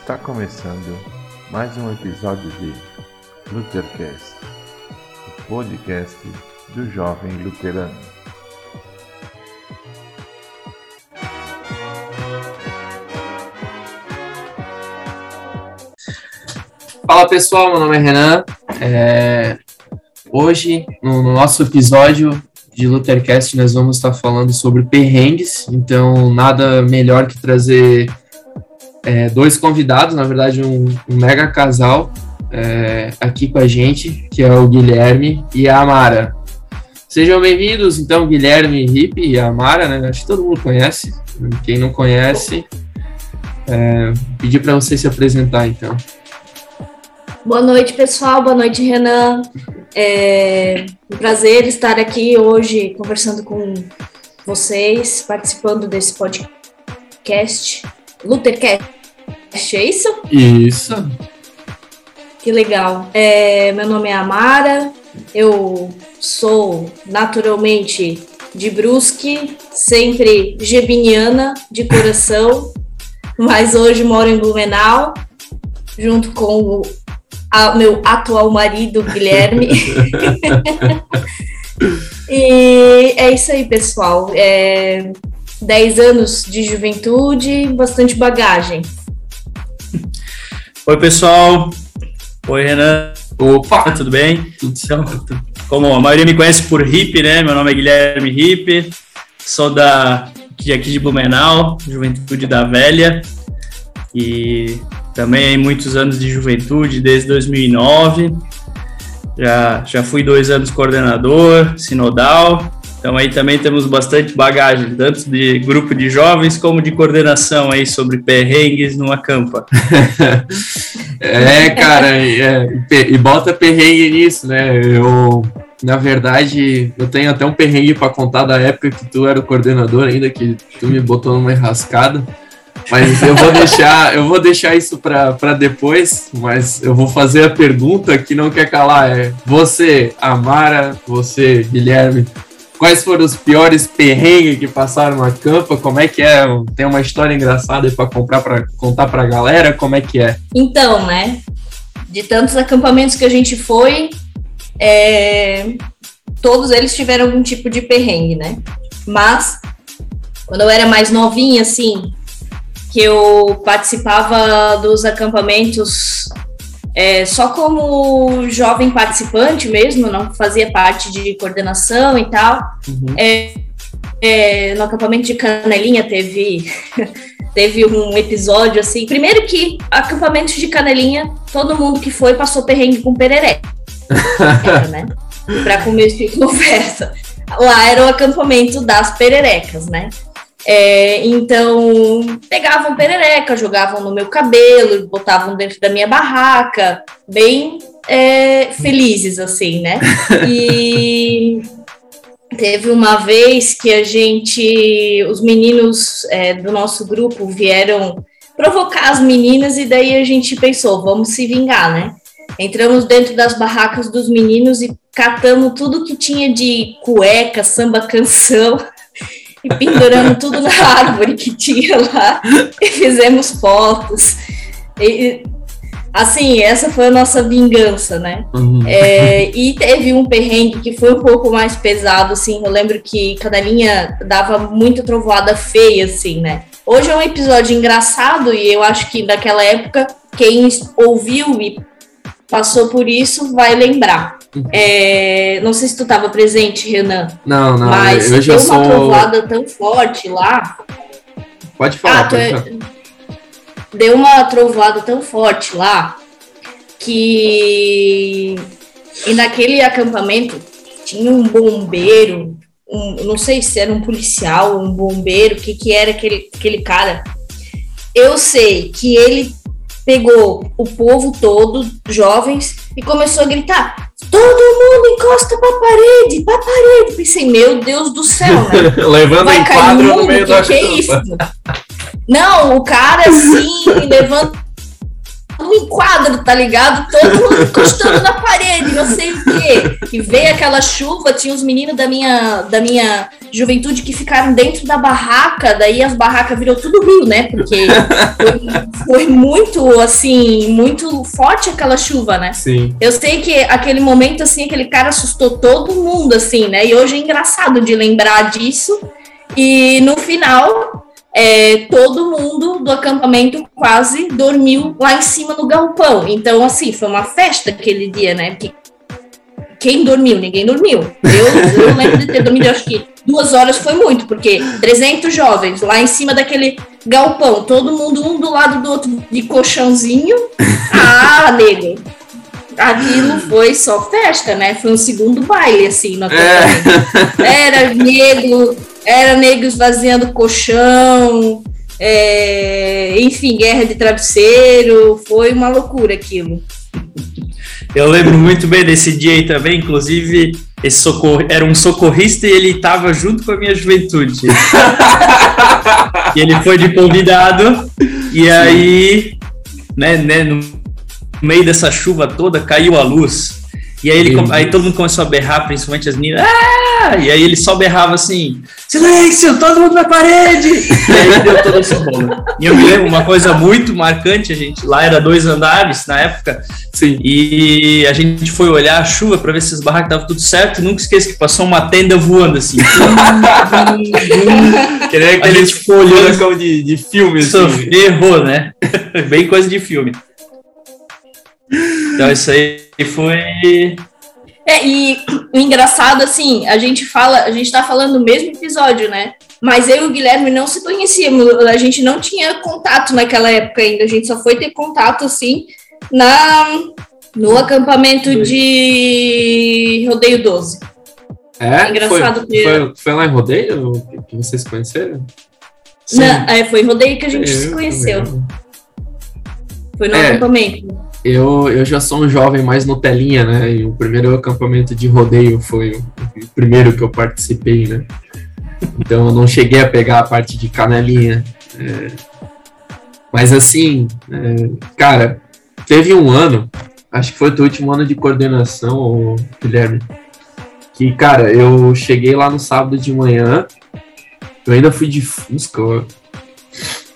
Está começando mais um episódio de Luthercast, o podcast do jovem luterano. Fala pessoal, meu nome é Renan. É, Hoje, no, no nosso episódio de Luthercast, nós vamos estar falando sobre perrengues, então nada melhor que trazer é, dois convidados, na verdade um, um mega casal é, aqui com a gente, que é o Guilherme e a Amara. Sejam bem-vindos, então, Guilherme Ripe e a Amara, né? Acho que todo mundo conhece. Quem não conhece, é, pedir para você se apresentar, então. Boa noite, pessoal. Boa noite, Renan. É um prazer estar aqui hoje conversando com vocês, participando desse podcast. Luthercast, é isso? Isso. Que legal. É, meu nome é Amara, eu sou naturalmente de Brusque, sempre gebiniana de coração, mas hoje moro em Blumenau, junto com o a, meu atual marido, Guilherme. e é isso aí, pessoal. É, 10 anos de juventude, bastante bagagem. Oi, pessoal. Oi, Renan. Opa, tudo bem? Tudo certo. Como a maioria me conhece por Hip, né? Meu nome é Guilherme Hip, sou da, de aqui de Blumenau, Juventude da Velha. E também muitos anos de juventude, desde 2009. Já, já fui dois anos coordenador, sinodal. Então aí também temos bastante bagagem, tanto de grupo de jovens como de coordenação aí sobre perrengues numa campa. é, cara, é, e bota perrengue nisso, né? Eu, na verdade, eu tenho até um perrengue para contar da época que tu era o coordenador ainda, que tu me botou numa enrascada. Mas eu vou deixar, eu vou deixar isso para depois, mas eu vou fazer a pergunta que não quer calar. É você, Amara, você, Guilherme, quais foram os piores perrengues que passaram na campa? Como é que é? Tem uma história engraçada para comprar para contar para a galera? Como é que é? Então, né? De tantos acampamentos que a gente foi, é, todos eles tiveram algum tipo de perrengue, né? Mas quando eu era mais novinha, assim, que eu participava dos acampamentos é, só como jovem participante mesmo, não fazia parte de coordenação e tal. Uhum. É, é, no acampamento de Canelinha teve, teve um episódio assim. Primeiro que acampamento de Canelinha, todo mundo que foi passou perrengue com pereré. Era, né? Pra comer de conversa. Lá era o acampamento das pererecas, né? É, então, pegavam perereca, jogavam no meu cabelo, botavam dentro da minha barraca, bem é, felizes, assim, né? E teve uma vez que a gente, os meninos é, do nosso grupo vieram provocar as meninas, e daí a gente pensou, vamos se vingar, né? Entramos dentro das barracas dos meninos e catamos tudo que tinha de cueca, samba canção e penduramos tudo na árvore que tinha lá e fizemos fotos. E, assim, essa foi a nossa vingança, né? Uhum. É, e teve um perrengue que foi um pouco mais pesado, assim. Eu lembro que Cadelinha dava muita trovoada feia, assim, né? Hoje é um episódio engraçado e eu acho que daquela época quem ouviu e passou por isso vai lembrar. É, não sei se tu estava presente, Renan. Não, não. Mas eu já deu uma trovoada tão forte lá. Pode falar. Ah, pode falar. Deu uma trovoada tão forte lá que e naquele acampamento tinha um bombeiro, um, não sei se era um policial, um bombeiro, o que que era aquele, aquele cara. Eu sei que ele pegou o povo todo, jovens, e começou a gritar: Todo mundo encosta pra parede, pra parede. Pensei, meu Deus do céu, né? Levando Vai cair mundo, no meio que da que é isso? Não, o cara assim, levando um enquadro, tá ligado? Todo mundo encostando na parede, não sei o quê. E veio aquela chuva, tinha os meninos da minha, da minha juventude que ficaram dentro da barraca, daí as barracas virou tudo rio, né? Porque foi, foi, muito, assim, muito forte aquela chuva, né? Sim. Eu sei que aquele momento, assim, aquele cara assustou todo mundo, assim, né? E hoje é engraçado de lembrar disso. E no final, é, todo mundo do acampamento quase dormiu lá em cima no galpão. Então, assim, foi uma festa aquele dia, né? Porque quem dormiu? Ninguém dormiu. Eu, eu lembro de ter dormido, acho que duas horas foi muito, porque 300 jovens lá em cima daquele galpão, todo mundo um do lado do outro de colchãozinho. Ah, nego. Aquilo foi só festa, né? Foi um segundo baile, assim, acampamento. É. Era nego, era nego esvaziando colchão, é, enfim, guerra de travesseiro, foi uma loucura aquilo. Eu lembro muito bem desse dia aí também, inclusive, esse socorro era um socorrista e ele estava junto com a minha juventude. e ele foi de convidado, e aí, né, né, no meio dessa chuva toda, caiu a luz. E aí, ele, aí todo mundo começou a berrar, principalmente as meninas. Ah! E aí ele só berrava assim: silêncio, todo mundo na parede! E aí deu todo esse bolo. E eu me lembro uma coisa muito marcante: a gente lá era dois andares na época. Sim. E a gente foi olhar a chuva para ver se as barracas estavam tudo certo. Nunca esqueço que passou uma tenda voando assim. Queria que a gente ficou olhando de, de filme. Assim. Errou, né? Bem coisa de filme. Então isso aí foi. É, e o engraçado, assim, a gente fala, a gente tá falando no mesmo episódio, né? Mas eu e o Guilherme não se conhecíamos, a gente não tinha contato naquela época ainda, a gente só foi ter contato, assim, na, no acampamento de Rodeio 12. É? é engraçado foi, foi, foi, lá em Rodeio que vocês conheceram? Sim. Não, é, foi em Rodeio que a gente eu, se conheceu. Foi no é. acampamento eu, eu já sou um jovem mais Nutelinha, né? E o primeiro acampamento de rodeio foi o, primeiro que eu participei, né? Então eu não cheguei a pegar a parte de canelinha. É, mas assim, é, cara, teve um ano, acho que foi o último ano de coordenação, Guilherme, que, cara, eu cheguei lá no sábado de manhã, eu ainda fui de Fusca,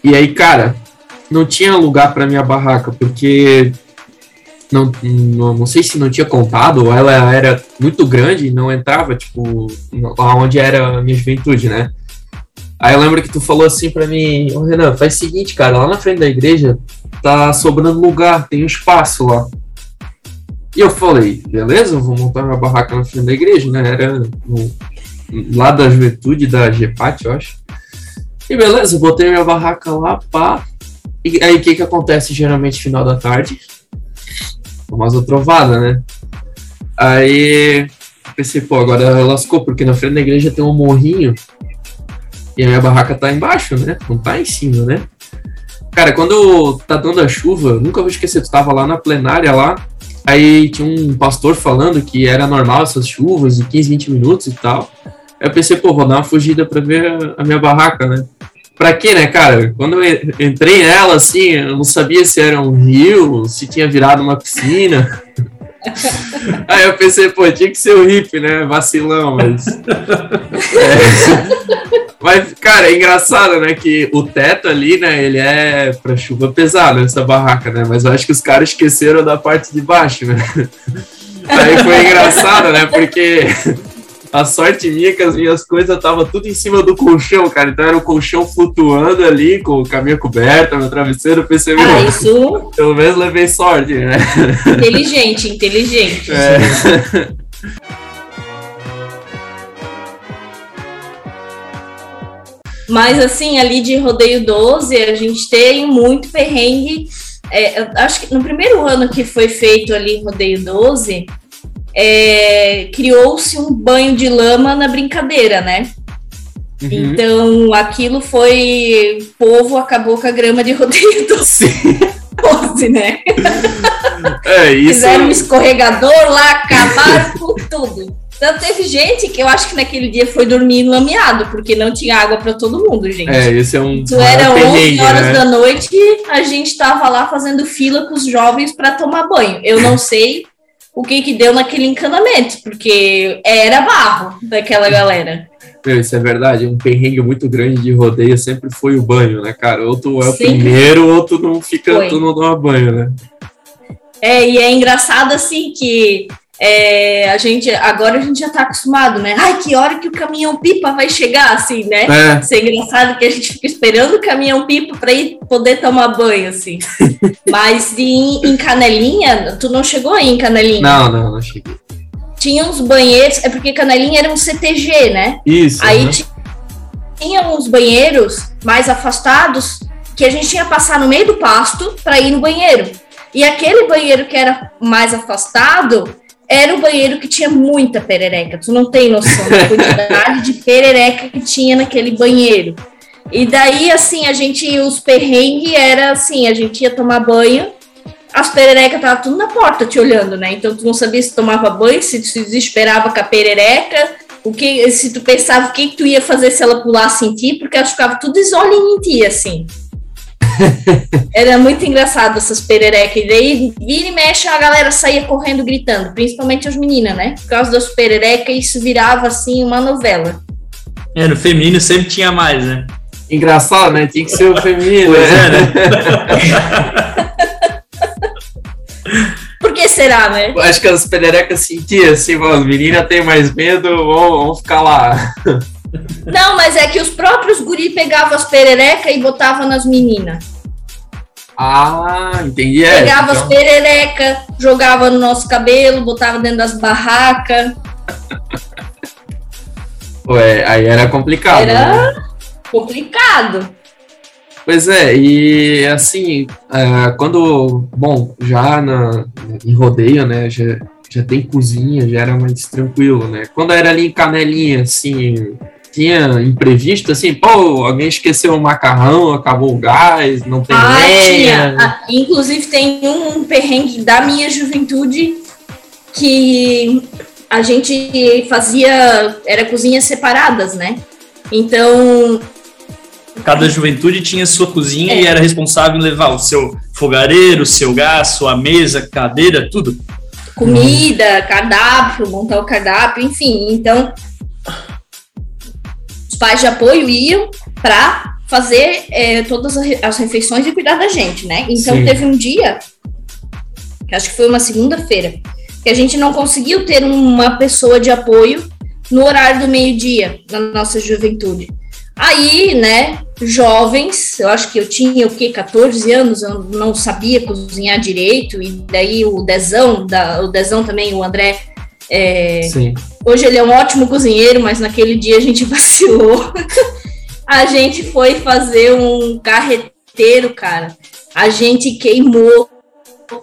e aí, cara, não tinha lugar para minha barraca, porque não, não, não, sei se não tinha contado, ou ela era muito grande e não entrava, tipo, lá onde era a minha juventude, né? Aí eu lembro que tu falou assim para mim, ô oh, Renan, faz o seguinte, cara, lá na frente da igreja tá sobrando lugar, tem um espaço lá. E eu falei, beleza, vou montar minha barraca na frente da igreja, né? Era no, lá da juventude da GEPAT, eu acho. E beleza, botei minha barraca lá, pá. E aí o que que acontece geralmente final da tarde? Famosa trovada, né? Aí pensei, pô, agora lascou, porque na frente da igreja tem um morrinho e a minha barraca tá embaixo, né? Não tá em cima, né? Cara, quando tá dando a chuva, nunca vou esquecer, tu tava lá na plenária lá, aí tinha um pastor falando que era normal essas chuvas de 15, 20 minutos e tal. Aí eu pensei, pô, vou dar uma fugida pra ver a minha barraca, né? Pra quê, né, cara? Quando eu entrei nela, assim, eu não sabia se era um rio, se tinha virado uma piscina. Aí eu pensei, pô, tinha que ser o hippie, né? Vacilão, mas. É. Mas, cara, é engraçado, né? Que o teto ali, né? Ele é pra chuva pesada, essa barraca, né? Mas eu acho que os caras esqueceram da parte de baixo, né? Aí foi engraçado, né? Porque a sorte minha é que as minhas coisas estavam tudo em cima do colchão, cara. Então era o colchão flutuando ali, com a minha coberta, meu travesseiro. Eu pensei, ah, isso... pelo menos levei sorte, né? Inteligente, inteligente. É. Mas assim, ali de rodeio 12, a gente tem muito perrengue. É, acho que no primeiro ano que foi feito ali rodeio 12, é, criou-se um banho de lama na brincadeira, né? Uhum. Então, aquilo foi. O povo acabou com a grama de rodeio do Pose, né? É, isso... Fizeram um escorregador lá, acabaram com tudo. Então teve gente que eu acho que naquele dia foi dormir lameado, porque não tinha água para todo mundo, gente. É, esse é um. Isso era 11 horas né? da noite, a gente estava lá fazendo fila com os jovens para tomar banho. Eu não sei o que que deu naquele encanamento, porque era barro daquela galera. Meu, isso é verdade. Um perrengue muito grande de rodeio sempre foi o banho, né, cara? Ou tu é o primeiro, ou tu não fica, foi. tu não toma banho, né? É, e é engraçado assim que é, a gente agora a gente já tá acostumado, né? Ai, que hora que o caminhão pipa vai chegar, assim, né? É. Isso é engraçado que a gente fica esperando o caminhão pipa para ir poder tomar banho, assim. Mas em, em Canelinha, tu não chegou aí em Canelinha? Não, não, não cheguei. Tinha uns banheiros, é porque Canelinha era um CTG, né? Isso. Aí uhum. tinha uns banheiros mais afastados que a gente tinha que passar no meio do pasto para ir no banheiro. E aquele banheiro que era mais afastado era o banheiro que tinha muita perereca. Tu não tem noção da quantidade de perereca que tinha naquele banheiro. E daí, assim, a gente, os perrengues era assim, a gente ia tomar banho, as pererecas estavam tudo na porta te olhando, né? Então tu não sabia se tomava banho, se tu se desesperava com a perereca, o que, se tu pensava o que, que tu ia fazer se ela pulasse em ti, porque elas ficavam tudo isolinho em ti, assim. Era muito engraçado essas pererecas. E daí, vira e mexe, a galera saía correndo gritando, principalmente as meninas, né? Por causa das pererecas, isso virava assim uma novela. É, no feminino sempre tinha mais, né? Engraçado, né? Tinha que ser o feminino. Pois né? é, né? Por que será, né? Acho que as pererecas sentiam assim, as meninas têm mais medo, vão, vão ficar lá. Não, mas é que os próprios guri pegavam as pererecas e botavam nas meninas. Ah, entendi. É, Pegava então... as pererecas, jogava no nosso cabelo, botava dentro das barracas. Ué, aí era complicado. Era né? complicado. Pois é, e assim, é, quando, bom, já na, em rodeio, né, já, já tem cozinha, já era mais tranquilo, né? Quando era ali em Canelinha, assim, tinha imprevisto, assim, pô, alguém esqueceu o macarrão, acabou o gás, não tem ah, lenha. Ah, inclusive tem um perrengue da minha juventude que a gente fazia, era cozinhas separadas, né? Então... Cada juventude tinha sua cozinha é. e era responsável em levar o seu fogareiro, o seu gás, sua mesa, cadeira, tudo. Comida, cardápio, montar o cardápio, enfim. Então, pais de apoio iam para fazer é, todas as refeições e cuidar da gente, né? Então Sim. teve um dia, acho que foi uma segunda-feira, que a gente não conseguiu ter uma pessoa de apoio no horário do meio-dia na nossa juventude. Aí, né, jovens, eu acho que eu tinha o que 14 anos, eu não sabia cozinhar direito e daí o Dezão, da, o Dezão também, o André é, hoje ele é um ótimo cozinheiro, mas naquele dia a gente vacilou. a gente foi fazer um carreteiro, cara. A gente queimou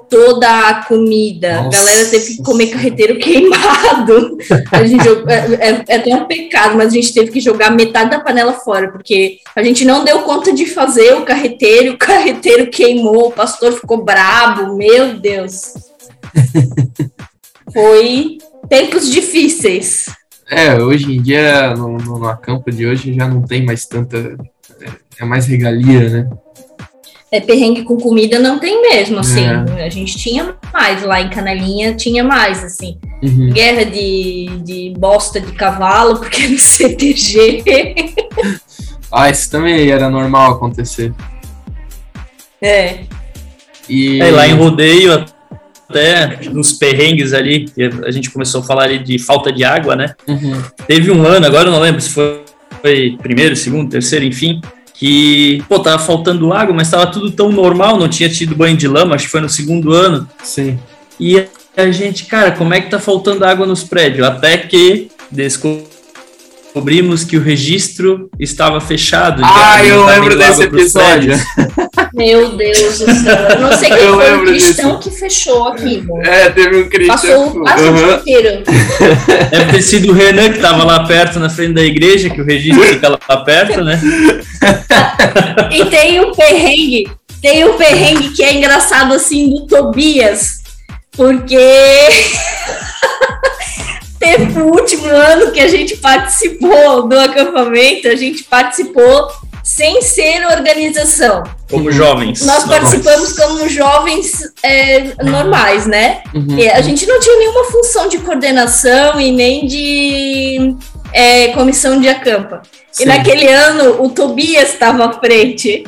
toda a comida. Nossa. A galera teve que comer carreteiro queimado. A gente é, é, é, até um pecado, mas a gente teve que jogar metade da panela fora, porque a gente não deu conta de fazer o carreteiro, o carreteiro queimou, o pastor ficou brabo, meu Deus. Foi tempos difíceis. É, hoje em dia, no, no acampo de hoje, já não tem mais tanta. É mais regalia, né? É, perrengue com comida não tem mesmo, assim. É. A gente tinha mais lá em Canelinha, tinha mais, assim. Uhum. Guerra de, de bosta de cavalo, porque no CTG. ah, isso também era normal acontecer. É. E... É, lá em rodeio, até nos perrengues ali, a gente começou a falar ali de falta de água, né? Uhum. Teve um ano, agora eu não lembro se foi, foi primeiro, segundo, terceiro, enfim, que, pô, tava faltando água, mas tava tudo tão normal, não tinha tido banho de lama, acho que foi no segundo ano. Sim. E a gente, cara, como é que tá faltando água nos prédios? Até que descobrimos que o registro estava fechado. Ah, eu lembro desse episódio. Meu Deus do céu. Eu não sei quem eu foi o cristão disso. que fechou aqui. É, teve um cristão. Passou quase uhum. o dia inteiro. Deve ter sido o Renan que estava lá perto, na frente da igreja, que o registro fica lá perto, né? e tem o um perrengue. Tem o um perrengue que é engraçado assim do Tobias. Porque teve o último ano que a gente participou do acampamento, a gente participou sem ser organização. Como jovens. Nós participamos como jovens é, normais, né? Uhum. a gente não tinha nenhuma função de coordenação e nem de é, comissão de acampa. Sim. E naquele ano o Tobias estava à frente.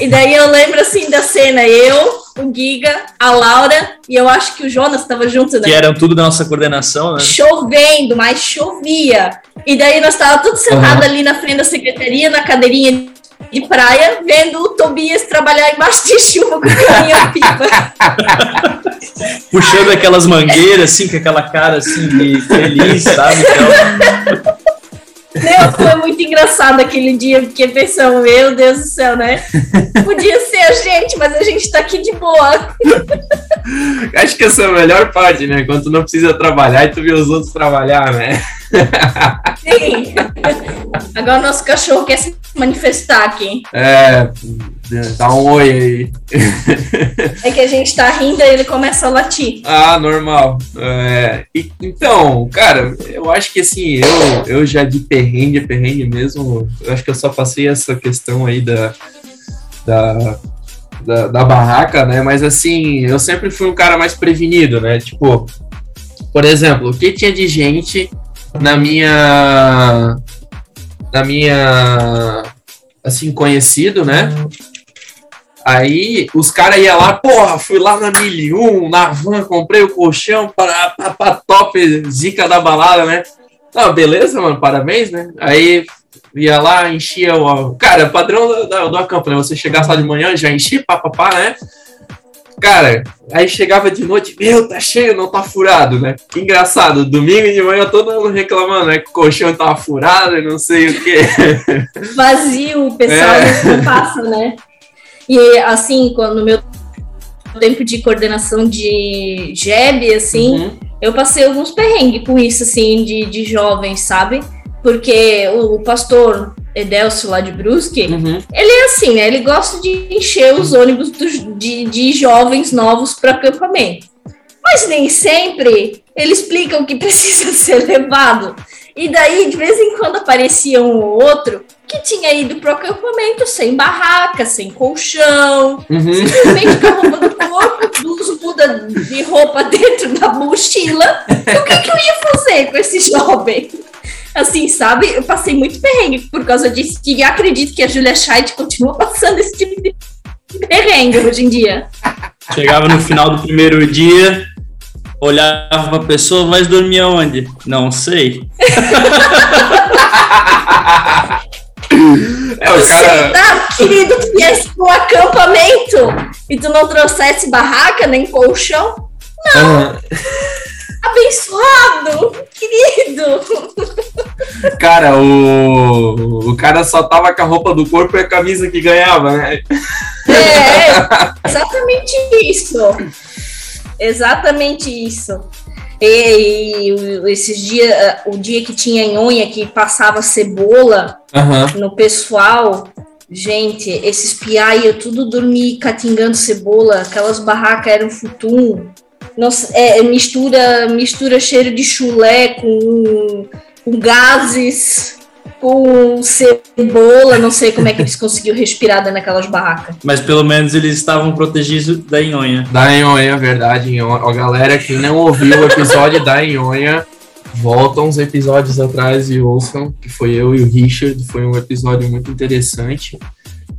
E daí eu lembro assim da cena, eu, o Giga, a Laura e eu acho que o Jonas estava junto, né? Que eram tudo da nossa coordenação, né? Chovendo, mas chovia. E daí nós estávamos todos sentados uhum. ali na frente da secretaria, na cadeirinha de praia, vendo o Tobias trabalhar embaixo de chuva com o caminhão pipa. Puxando aquelas mangueiras, assim, com aquela cara assim de feliz, sabe? Então... Meu, foi muito engraçado aquele dia, porque pensamos, meu Deus do céu, né? Podia ser a gente, mas a gente tá aqui de boa. Acho que essa é a melhor parte, né? Quando tu não precisa trabalhar e tu vê os outros trabalhar, né? Sim. Agora o nosso cachorro quer se manifestar aqui. É, dá um oi aí. É que a gente tá rindo e ele começa a latir. Ah, normal. É, e, então, cara, eu acho que assim, eu, eu já de perrengue, perrengue mesmo, eu acho que eu só passei essa questão aí da, da, da, da barraca, né? Mas assim, eu sempre fui um cara mais prevenido, né? Tipo, por exemplo, o que tinha de gente na minha na minha assim conhecido, né? Aí os caras iam lá, porra, fui lá na 1001, na van, comprei o colchão para, para, top, zica da balada, né? Não, beleza, mano, parabéns, né? Aí ia lá, enchia o. Cara, padrão do, do, do né? Você chegasse lá de manhã, já enchia, papapá, né? Cara, aí chegava de noite, meu, tá cheio, não tá furado, né? Que engraçado, domingo de manhã todo mundo reclamando, né? Que o colchão tava furado e não sei o quê. Vazio, o pessoal é. não passa, né? E assim, quando no meu tempo de coordenação de JEB, assim, uhum. eu passei alguns perrengues com isso, assim, de, de jovens, sabe? Porque o, o pastor Edelcio lá de Brusque, uhum. ele é assim, né? Ele gosta de encher os ônibus do, de, de jovens novos para acampamento. Mas nem sempre ele explica o que precisa ser levado. E daí, de vez em quando, aparecia um ou outro que tinha ido pro acampamento sem barraca, sem colchão, uhum. simplesmente com a roupa do corpo, duas muda de roupa dentro da mochila. o que, que eu ia fazer com esse jovem? Assim, sabe? Eu passei muito perrengue por causa disso. E acredito que a Julia Scheid continua passando esse tipo de perrengue hoje em dia. Chegava no final do primeiro dia, olhava pra pessoa, mas dormia onde? Não sei. É, o cara... Tá, querido, tu viesse pro acampamento e tu não trouxesse barraca nem colchão? Não. Uhum. Abençoado, querido. Cara, o, o cara só tava com a roupa do corpo e a camisa que ganhava, né? É, exatamente isso. Exatamente isso. E, e esses dias, o dia que tinha nhonha que passava cebola uhum. no pessoal, gente, esses piá ia tudo dormir catingando cebola, aquelas barracas eram futum. Nossa, é, mistura, mistura cheiro de chulé com, com gases, com cebola, não sei como é que eles conseguiram respirar naquelas barracas. Mas pelo menos eles estavam protegidos da Inhonha. Da Inhonha, verdade. Inhonha. A galera que não ouviu o episódio da Inhonha, volta uns episódios atrás e ouçam, que foi eu e o Richard, foi um episódio muito interessante.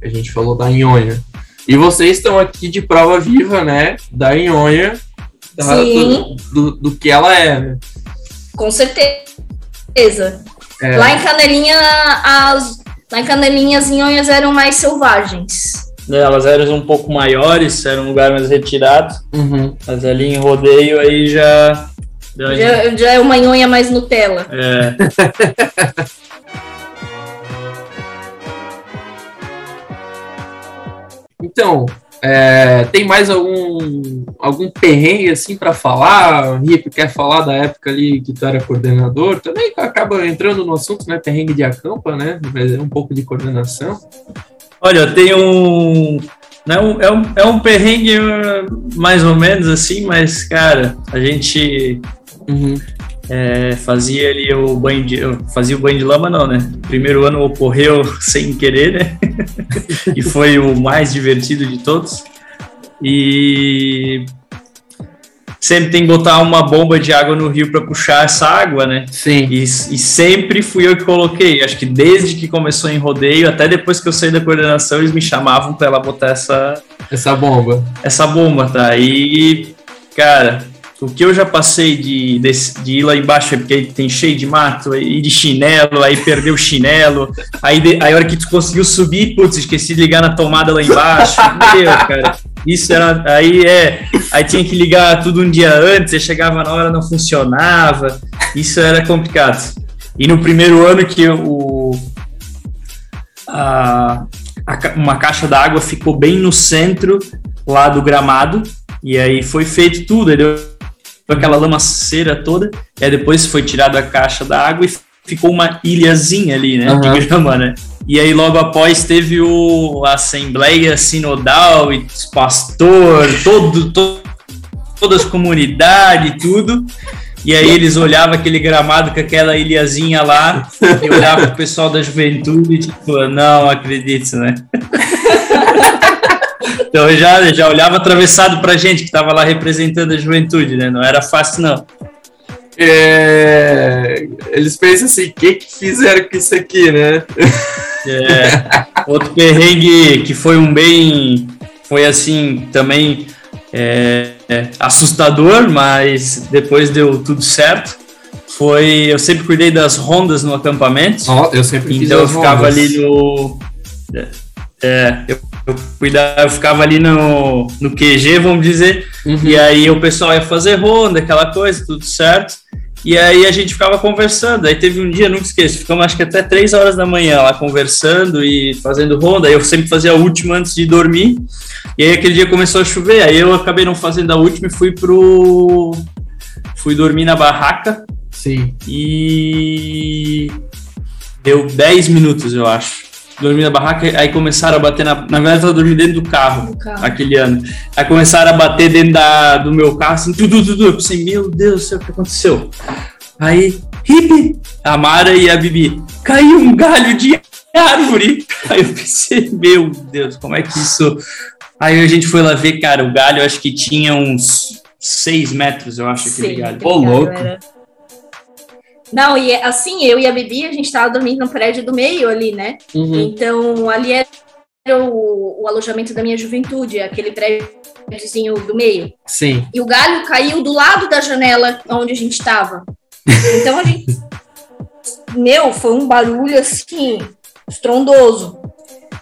A gente falou da Inhonha. E vocês estão aqui de prova viva, né, da Inhonha, da, do, do, do, que ela é, né? Com certeza. É. Lá em Canelinha, as, lá em Canelinha as inhonhas eram mais selvagens. É, elas eram um pouco maiores, era um lugar mais retirado. Uhum. Mas ali em rodeio aí já. Já, já é uma inhonha mais Nutella. É. então, é, tem mais algum, algum perrengue assim para falar? Rip quer falar da época ali que tu era coordenador? Também acaba entrando no assunto, né? Perrengue de acampa, né? Mas é um pouco de coordenação. Olha, tem um. Não, é, um, é um perrengue mais ou menos assim, mas, cara, a gente uhum. É, fazia ali o banho de. Fazia o banho de lama, não, né? Primeiro ano ocorreu sem querer, né? e foi o mais divertido de todos. E sempre tem que botar uma bomba de água no rio para puxar essa água, né? Sim. E, e, sempre fui eu que coloquei. Acho que desde que começou em rodeio, até depois que eu saí da coordenação, eles me chamavam para ela botar essa essa bomba. Essa bomba, tá? E cara, o que eu já passei de, de, de ir lá embaixo é porque tem cheio de mato, e de chinelo, aí perdeu o chinelo, aí, de, aí a hora que tu conseguiu subir, putz, esqueci de ligar na tomada lá embaixo. Meu, cara, isso era. Aí é. Aí tinha que ligar tudo um dia antes, aí chegava na hora não funcionava. Isso era complicado. E no primeiro ano que o. A, a, uma caixa d'água ficou bem no centro lá do gramado. E aí foi feito tudo. Aí deu aquela lamaceira toda, e aí depois foi tirada a caixa da água e ficou uma ilhazinha ali, né, uhum. de grama, né. E aí logo após teve o a Assembleia Sinodal e pastor, todo, todo, todas as comunidades e tudo. E aí eles olhavam aquele gramado com aquela ilhazinha lá, e olhavam pro pessoal da juventude e tipo, não acredito, né? Então eu já, já olhava atravessado pra gente que tava lá representando a juventude, né? Não era fácil, não. É, eles pensam assim, o que que fizeram com isso aqui, né? É, outro perrengue que foi um bem, foi assim, também é, é, assustador, mas depois deu tudo certo. Foi, eu sempre cuidei das rondas no acampamento. Oh, eu sempre então eu ficava rondas. ali no é, eu, eu, cuidava, eu ficava ali no, no QG, vamos dizer, uhum. e aí o pessoal ia fazer ronda, aquela coisa, tudo certo. E aí a gente ficava conversando. Aí teve um dia, nunca esqueço, ficamos acho que até três horas da manhã lá conversando e fazendo ronda. Aí eu sempre fazia a última antes de dormir. E aí aquele dia começou a chover. Aí eu acabei não fazendo a última e fui pro. Fui dormir na barraca. Sim. E. Deu 10 minutos, eu acho dormi na barraca, aí começaram a bater na. Na verdade, eu tava dormindo dentro do carro, carro, aquele ano. Aí começaram a bater dentro da, do meu carro, assim, tudo, tudo. Eu pensei, meu Deus do céu, o que aconteceu? Aí, hip, a Mara e a Bibi, caiu um galho de árvore. Aí eu pensei, meu Deus, como é que isso. Aí a gente foi lá ver, cara, o galho acho que tinha uns 6 metros, eu acho, aquele Sim, galho. Ô, louco. Era... Não, e assim, eu e a Bibi, a gente tava dormindo no prédio do meio ali, né? Uhum. Então, ali era o, o, alojamento da minha juventude, aquele prédiozinho do meio. Sim. E o galho caiu do lado da janela onde a gente tava. Então, a gente... Meu, foi um barulho, assim, estrondoso.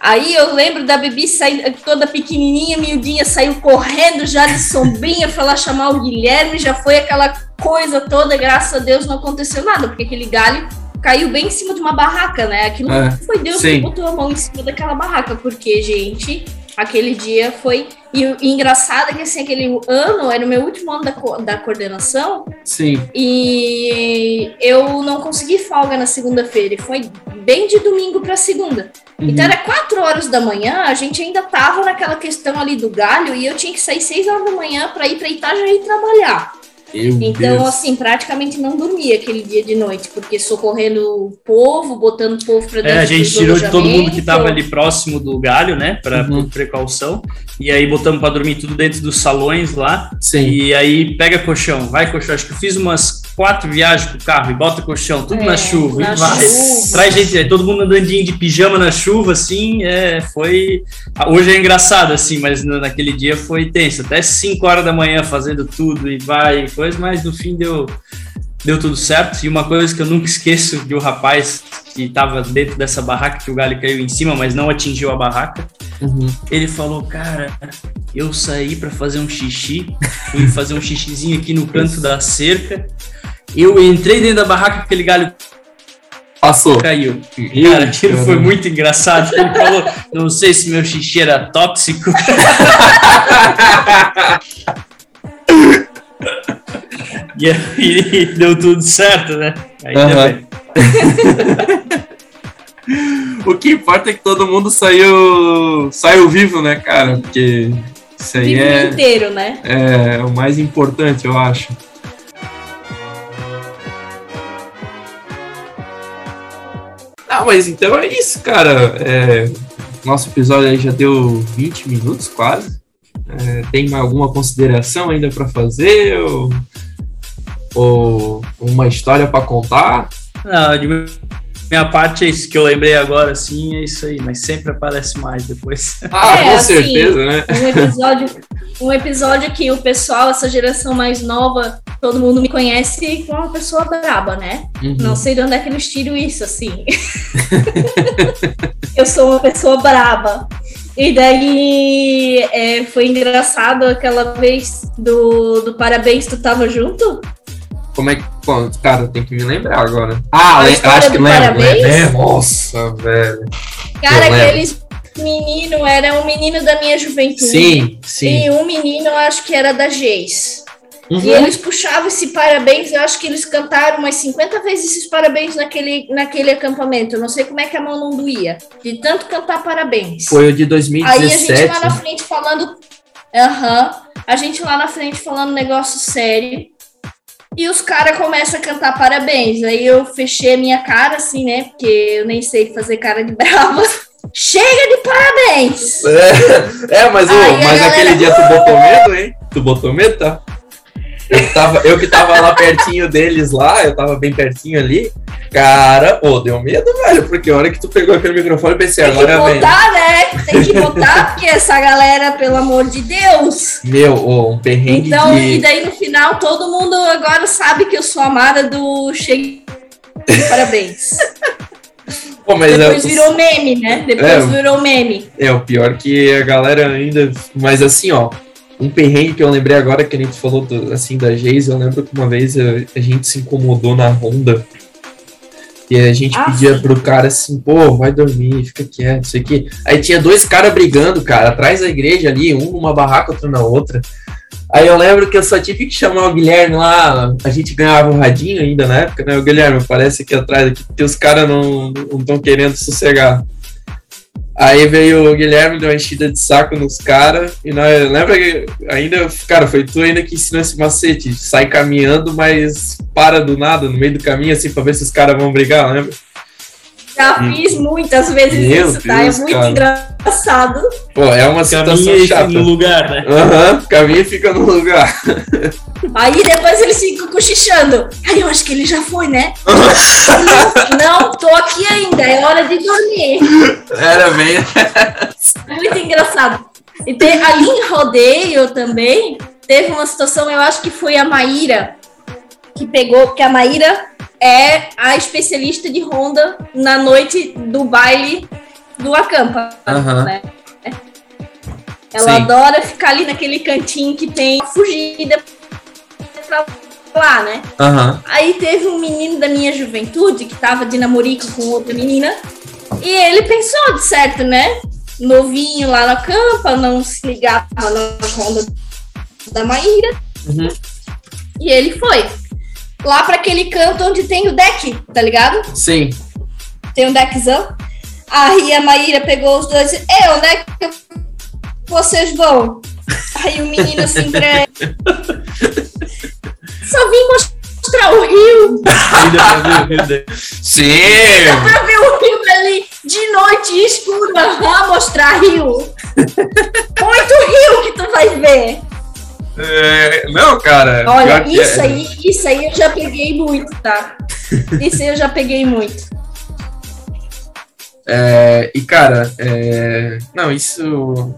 Aí eu lembro da Bibi sair toda pequenininha, miudinha, saiu correndo já de sombrinha para lá chamar o Guilherme, já foi aquela coisa toda, graças a Deus não aconteceu nada, porque aquele galho caiu bem em cima de uma barraca, né? Aquilo é, foi Deus sim. que botou a mão em cima daquela barraca, porque, gente, aquele dia foi. E, e engraçado é que assim, aquele ano era o meu último ano da, da coordenação. Sim. E eu não consegui folga na segunda-feira. E foi bem de domingo para segunda. Uhum. Então era quatro horas da manhã, a gente ainda tava naquela questão ali do galho e eu tinha que sair seis horas da manhã para ir para Itajaí trabalhar. Meu então, Deus. assim, praticamente não dormia aquele dia de noite, porque socorrendo o povo, botando o povo para dentro. É, a gente tirou de todo mundo que estava ali próximo do galho, né, para uhum. precaução. E aí botamos para dormir tudo dentro dos salões lá. Sim. E aí pega colchão, vai colchão. Acho que eu fiz umas quatro viagens com o carro e bota colchão, tudo é, na chuva. Na e vai. Chuva. Traz gente, é, todo mundo andandinho de pijama na chuva, assim, é, foi. Hoje é engraçado, assim, mas naquele dia foi tenso. Até 5 horas da manhã fazendo tudo e vai, coisa, mas no fim deu, deu tudo certo. E uma coisa que eu nunca esqueço de um rapaz que estava dentro dessa barraca, que o galho caiu em cima, mas não atingiu a barraca. Uhum. Ele falou, cara, eu saí para fazer um xixi, fui fazer um xixizinho aqui no canto da cerca eu entrei dentro da barraca com aquele galho Passou. Caiu. Cara, aquilo foi muito engraçado. Ele falou: não sei se meu xixi era tóxico. e aí deu tudo certo, né? Ainda uhum. o que importa é que todo mundo saiu, saiu vivo, né, cara? Porque isso aí vivo é. inteiro, né? É o mais importante, eu acho. Ah, mas então é isso, cara. É, nosso episódio aí já deu 20 minutos quase. É, tem alguma consideração ainda para fazer? Ou, ou uma história para contar? Não, de minha parte é isso que eu lembrei agora, assim, é isso aí, mas sempre aparece mais depois. Ah, é, com assim, certeza, né? Um episódio, um episódio que o pessoal, essa geração mais nova, todo mundo me conhece como uma pessoa braba, né? Uhum. Não sei de onde é que eles tiram isso, assim. eu sou uma pessoa braba. E daí é, foi engraçado aquela vez do, do Parabéns, tu tava junto? Como é que. Bom, cara, tem que me lembrar agora. Ah, acho que lembro. lembro. Nossa, velho. Cara, aqueles menino era um menino da minha juventude. Sim, sim. E um menino, acho que era da Geis. Uhum. E eles puxavam esse parabéns, eu acho que eles cantaram umas 50 vezes esses parabéns naquele, naquele acampamento. Eu não sei como é que a mão não doía. De tanto cantar parabéns. Foi o de 2017. Aí a gente lá na frente falando. Aham. Uhum, a gente lá na frente falando negócio sério. E os caras começam a cantar parabéns. Aí eu fechei a minha cara, assim, né? Porque eu nem sei fazer cara de brava. Chega de parabéns! É, é mas, mas galera... aquele dia tu botou medo, hein? Tu botou medo, tá? Eu, tava, eu que tava lá pertinho deles lá, eu tava bem pertinho ali. Cara, pô, deu medo, velho, porque a hora que tu pegou aquele microfone, eu pensei, Tem agora vem. Tem que botar, né? Tem que botar, porque essa galera, pelo amor de Deus. Meu, oh, um perrengue Então, de... e daí no final, todo mundo agora sabe que eu sou amada do Chega Parabéns. Pô, mas Depois é, virou meme, né? Depois é, virou meme. É, o pior que a galera ainda. Mas assim, ó, um perrengue que eu lembrei agora que a gente falou do, assim da Geise, eu lembro que uma vez a, a, gente se incomodou na Honda e a gente ah, pedia sim. pro cara assim, pô, vai dormir, fica quieto, isso aqui. Aí tinha dois caras brigando, cara, atrás da igreja ali, um numa barraca, outro na outra. Aí eu lembro que eu só tive que chamar o Guilherme lá, a gente ganhava um radinho ainda na época, né? O Guilherme, parece que atrás aqui, que os caras não estão querendo sossegar. Aí veio o Guilherme, deu uma enchida de saco nos caras. E nós, lembra que ainda, cara, foi tu ainda que ensinou esse macete. Sai caminhando, mas para do nada, no meio do caminho, assim, pra ver se os caras vão brigar, lembra? Já fiz muitas vezes Meu isso, tá? É muito cara. engraçado. Pô, é uma situação caminha chata. no lugar, né? Aham, uhum, caminha e fica no lugar. Aí depois eles ficam cochichando. Aí eu acho que ele já foi, né? não, não, tô aqui ainda, é hora de dormir. Era bem. muito engraçado. E tem, ali em rodeio também, teve uma situação, eu acho que foi a Maíra que pegou, porque a Maíra é a especialista de Honda na noite do baile do Acampa, uhum. né? Ela Sim. adora ficar ali naquele cantinho que tem fugida pra lá, né? Uhum. Aí teve um menino da minha juventude que tava de namorico com outra menina e ele pensou de certo, né? Novinho lá na campa, não se ligava na Honda da Maíra. Uhum. E ele foi lá para aquele canto onde tem o deck, tá ligado? Sim. Tem um deckzão. Aí a Maíra pegou os dois e é, onde é que vocês vão? Aí o menino assim pra Só vim mostrar o rio. Sim! Dá pra ver o rio ali de noite escuro, ah, mostrar rio. Muito rio que tu vai ver. É, não, cara. Olha, isso é. aí, isso aí eu já peguei muito, tá? Isso aí eu já peguei muito. É, e, cara, é, não, isso.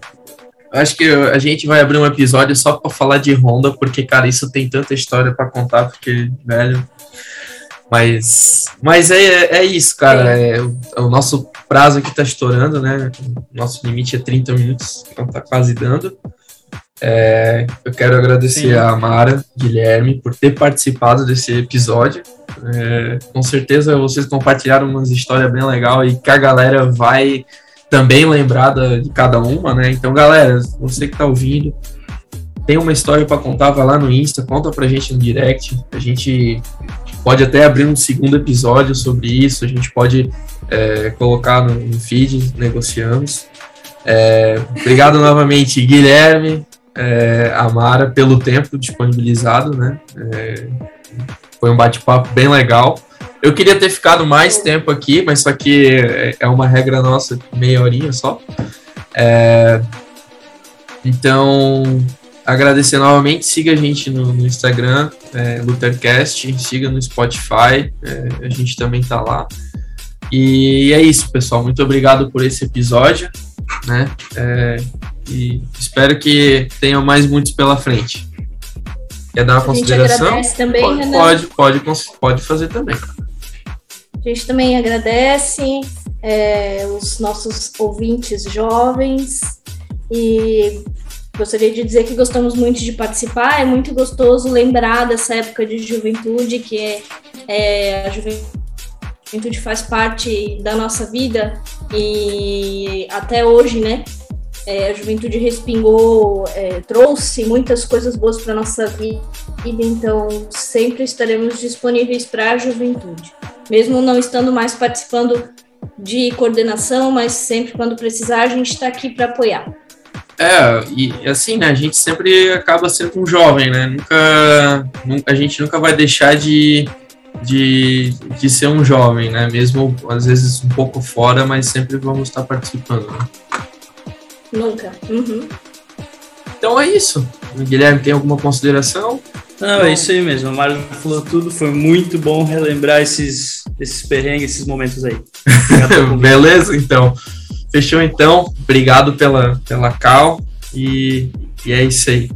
Acho que a gente vai abrir um episódio só para falar de Honda, porque, cara, isso tem tanta história para contar, porque, velho. Mas, mas é, é isso, cara. É, o, o nosso prazo aqui tá estourando, né? Nosso limite é 30 minutos, então tá quase dando. É, eu quero agradecer Sim. a Mara, Guilherme, por ter participado desse episódio. É, com certeza vocês compartilharam umas histórias bem legal e que a galera vai também lembrar de cada uma, né? Então, galera, você que tá ouvindo, tem uma história para contar, vai lá no Insta, conta pra gente no direct. A gente pode até abrir um segundo episódio sobre isso, a gente pode é, colocar no, no feed, negociamos. É, obrigado novamente, Guilherme, é, Amara pelo tempo disponibilizado, né? É, foi um bate-papo bem legal. Eu queria ter ficado mais tempo aqui, mas só que é, é uma regra nossa, meia horinha só. É, Então, agradecer novamente, siga a gente no, no Instagram, é, Luthercast, siga no Spotify, é, a gente também tá lá. E é isso, pessoal. Muito obrigado por esse episódio, né? É, e espero que tenham mais muitos pela frente. Quer dar uma a consideração? Também, pode, pode, pode, pode, fazer também. A gente também agradece é, os nossos ouvintes jovens e gostaria de dizer que gostamos muito de participar. É muito gostoso lembrar dessa época de juventude, que é, é a juventude faz parte da nossa vida e até hoje, né? É, a juventude respingou, é, trouxe muitas coisas boas para nossa vida, então sempre estaremos disponíveis para a juventude, mesmo não estando mais participando de coordenação, mas sempre quando precisar a gente está aqui para apoiar. É, e assim, né, a gente sempre acaba sendo um jovem, né, nunca, a gente nunca vai deixar de de, de ser um jovem, né? Mesmo às vezes um pouco fora, mas sempre vamos estar participando. Né? Nunca. Uhum. Então é isso. Guilherme, tem alguma consideração? Não, é isso aí mesmo. A Mário falou tudo. Foi muito bom relembrar esses, esses perrengues, esses momentos aí. Beleza, então. Fechou então. Obrigado pela, pela cal. E, e é isso aí.